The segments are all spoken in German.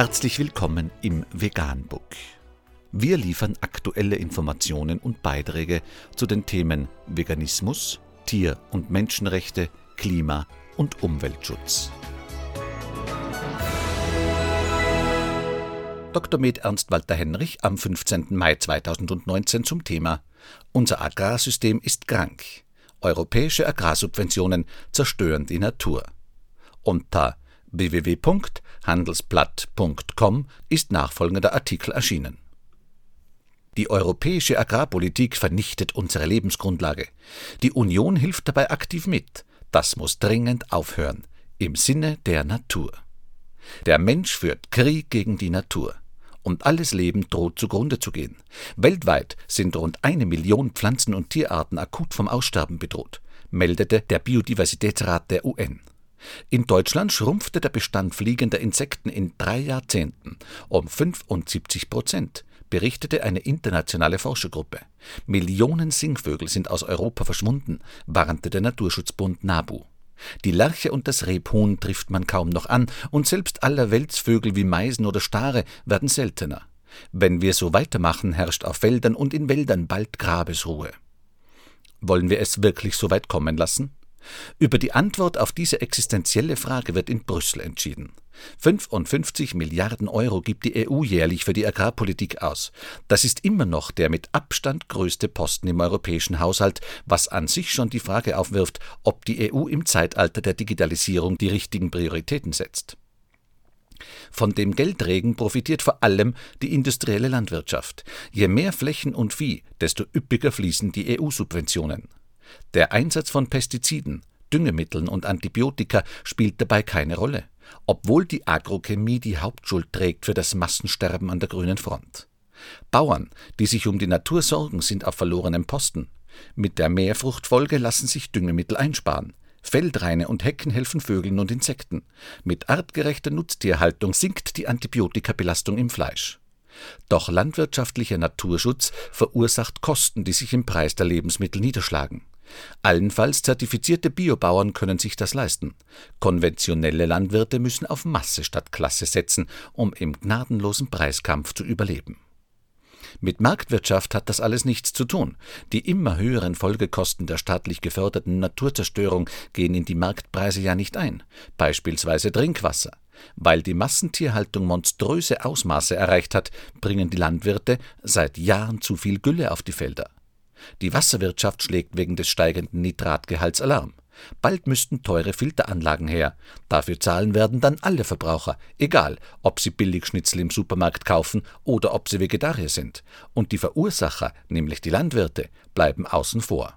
Herzlich willkommen im Veganbook. Wir liefern aktuelle Informationen und Beiträge zu den Themen Veganismus, Tier- und Menschenrechte, Klima- und Umweltschutz. Dr. Med Ernst Walter Henrich am 15. Mai 2019 zum Thema Unser Agrarsystem ist krank. Europäische Agrarsubventionen zerstören die Natur. Unter www.handelsblatt.com ist nachfolgender Artikel erschienen. Die europäische Agrarpolitik vernichtet unsere Lebensgrundlage. Die Union hilft dabei aktiv mit. Das muss dringend aufhören. Im Sinne der Natur. Der Mensch führt Krieg gegen die Natur. Und alles Leben droht zugrunde zu gehen. Weltweit sind rund eine Million Pflanzen- und Tierarten akut vom Aussterben bedroht, meldete der Biodiversitätsrat der UN. In Deutschland schrumpfte der Bestand fliegender Insekten in drei Jahrzehnten um 75 Prozent, berichtete eine internationale Forschergruppe. Millionen Singvögel sind aus Europa verschwunden, warnte der Naturschutzbund NABU. Die Lerche und das Rebhuhn trifft man kaum noch an, und selbst allerweltsvögel wie Meisen oder Stare werden seltener. Wenn wir so weitermachen, herrscht auf Feldern und in Wäldern bald Grabesruhe. Wollen wir es wirklich so weit kommen lassen? Über die Antwort auf diese existenzielle Frage wird in Brüssel entschieden. 55 Milliarden Euro gibt die EU jährlich für die Agrarpolitik aus. Das ist immer noch der mit Abstand größte Posten im europäischen Haushalt, was an sich schon die Frage aufwirft, ob die EU im Zeitalter der Digitalisierung die richtigen Prioritäten setzt. Von dem Geldregen profitiert vor allem die industrielle Landwirtschaft. Je mehr Flächen und Vieh, desto üppiger fließen die EU-Subventionen. Der Einsatz von Pestiziden, Düngemitteln und Antibiotika spielt dabei keine Rolle obwohl die Agrochemie die Hauptschuld trägt für das Massensterben an der grünen Front. Bauern, die sich um die Natur sorgen, sind auf verlorenem Posten. Mit der Mehrfruchtfolge lassen sich Düngemittel einsparen. Feldreine und Hecken helfen Vögeln und Insekten. Mit artgerechter Nutztierhaltung sinkt die Antibiotikabelastung im Fleisch. Doch landwirtschaftlicher Naturschutz verursacht Kosten, die sich im Preis der Lebensmittel niederschlagen. Allenfalls zertifizierte Biobauern können sich das leisten. Konventionelle Landwirte müssen auf Masse statt Klasse setzen, um im gnadenlosen Preiskampf zu überleben. Mit Marktwirtschaft hat das alles nichts zu tun. Die immer höheren Folgekosten der staatlich geförderten Naturzerstörung gehen in die Marktpreise ja nicht ein, beispielsweise Trinkwasser. Weil die Massentierhaltung monströse Ausmaße erreicht hat, bringen die Landwirte seit Jahren zu viel Gülle auf die Felder. Die Wasserwirtschaft schlägt wegen des steigenden Nitratgehalts Alarm. Bald müssten teure Filteranlagen her. Dafür zahlen werden dann alle Verbraucher, egal ob sie Billigschnitzel im Supermarkt kaufen oder ob sie Vegetarier sind. Und die Verursacher, nämlich die Landwirte, bleiben außen vor.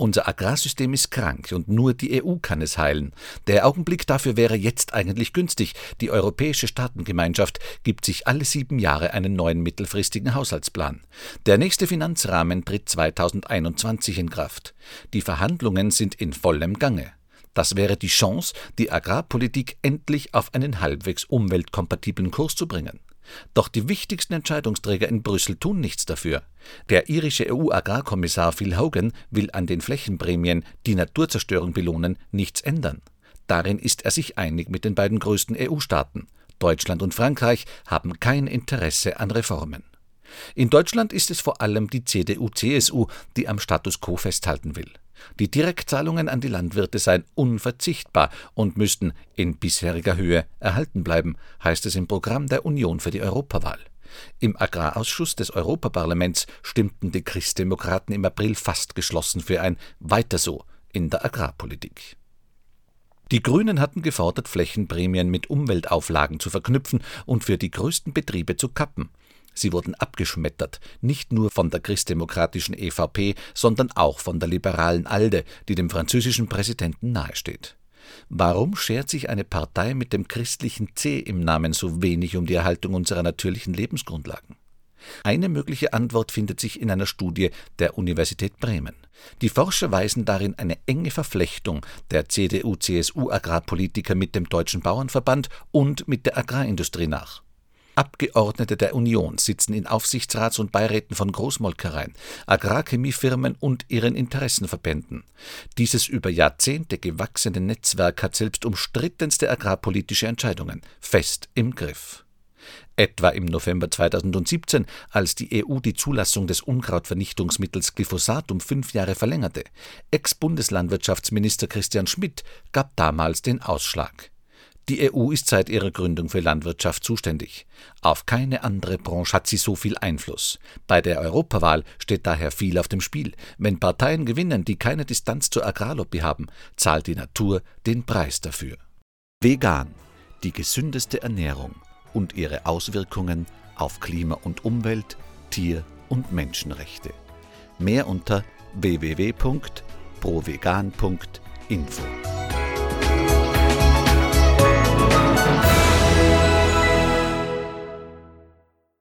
Unser Agrarsystem ist krank und nur die EU kann es heilen. Der Augenblick dafür wäre jetzt eigentlich günstig. Die Europäische Staatengemeinschaft gibt sich alle sieben Jahre einen neuen mittelfristigen Haushaltsplan. Der nächste Finanzrahmen tritt 2021 in Kraft. Die Verhandlungen sind in vollem Gange. Das wäre die Chance, die Agrarpolitik endlich auf einen halbwegs umweltkompatiblen Kurs zu bringen. Doch die wichtigsten Entscheidungsträger in Brüssel tun nichts dafür. Der irische EU-Agrarkommissar Phil Hogan will an den Flächenprämien, die Naturzerstörung belohnen, nichts ändern. Darin ist er sich einig mit den beiden größten EU-Staaten. Deutschland und Frankreich haben kein Interesse an Reformen. In Deutschland ist es vor allem die CDU-CSU, die am Status quo festhalten will. Die Direktzahlungen an die Landwirte seien unverzichtbar und müssten in bisheriger Höhe erhalten bleiben, heißt es im Programm der Union für die Europawahl. Im Agrarausschuss des Europaparlaments stimmten die Christdemokraten im April fast geschlossen für ein Weiter so in der Agrarpolitik. Die Grünen hatten gefordert, Flächenprämien mit Umweltauflagen zu verknüpfen und für die größten Betriebe zu kappen. Sie wurden abgeschmettert, nicht nur von der christdemokratischen EVP, sondern auch von der liberalen ALDE, die dem französischen Präsidenten nahesteht. Warum schert sich eine Partei mit dem christlichen C im Namen so wenig um die Erhaltung unserer natürlichen Lebensgrundlagen? Eine mögliche Antwort findet sich in einer Studie der Universität Bremen. Die Forscher weisen darin eine enge Verflechtung der CDU-CSU-Agrarpolitiker mit dem Deutschen Bauernverband und mit der Agrarindustrie nach. Abgeordnete der Union sitzen in Aufsichtsrats- und Beiräten von Großmolkereien, Agrarchemiefirmen und ihren Interessenverbänden. Dieses über Jahrzehnte gewachsene Netzwerk hat selbst umstrittenste agrarpolitische Entscheidungen fest im Griff. Etwa im November 2017, als die EU die Zulassung des Unkrautvernichtungsmittels Glyphosat um fünf Jahre verlängerte. Ex-Bundeslandwirtschaftsminister Christian Schmidt gab damals den Ausschlag. Die EU ist seit ihrer Gründung für Landwirtschaft zuständig. Auf keine andere Branche hat sie so viel Einfluss. Bei der Europawahl steht daher viel auf dem Spiel. Wenn Parteien gewinnen, die keine Distanz zur Agrarlobby haben, zahlt die Natur den Preis dafür. Vegan, die gesündeste Ernährung und ihre Auswirkungen auf Klima und Umwelt, Tier- und Menschenrechte. Mehr unter www.provegan.info.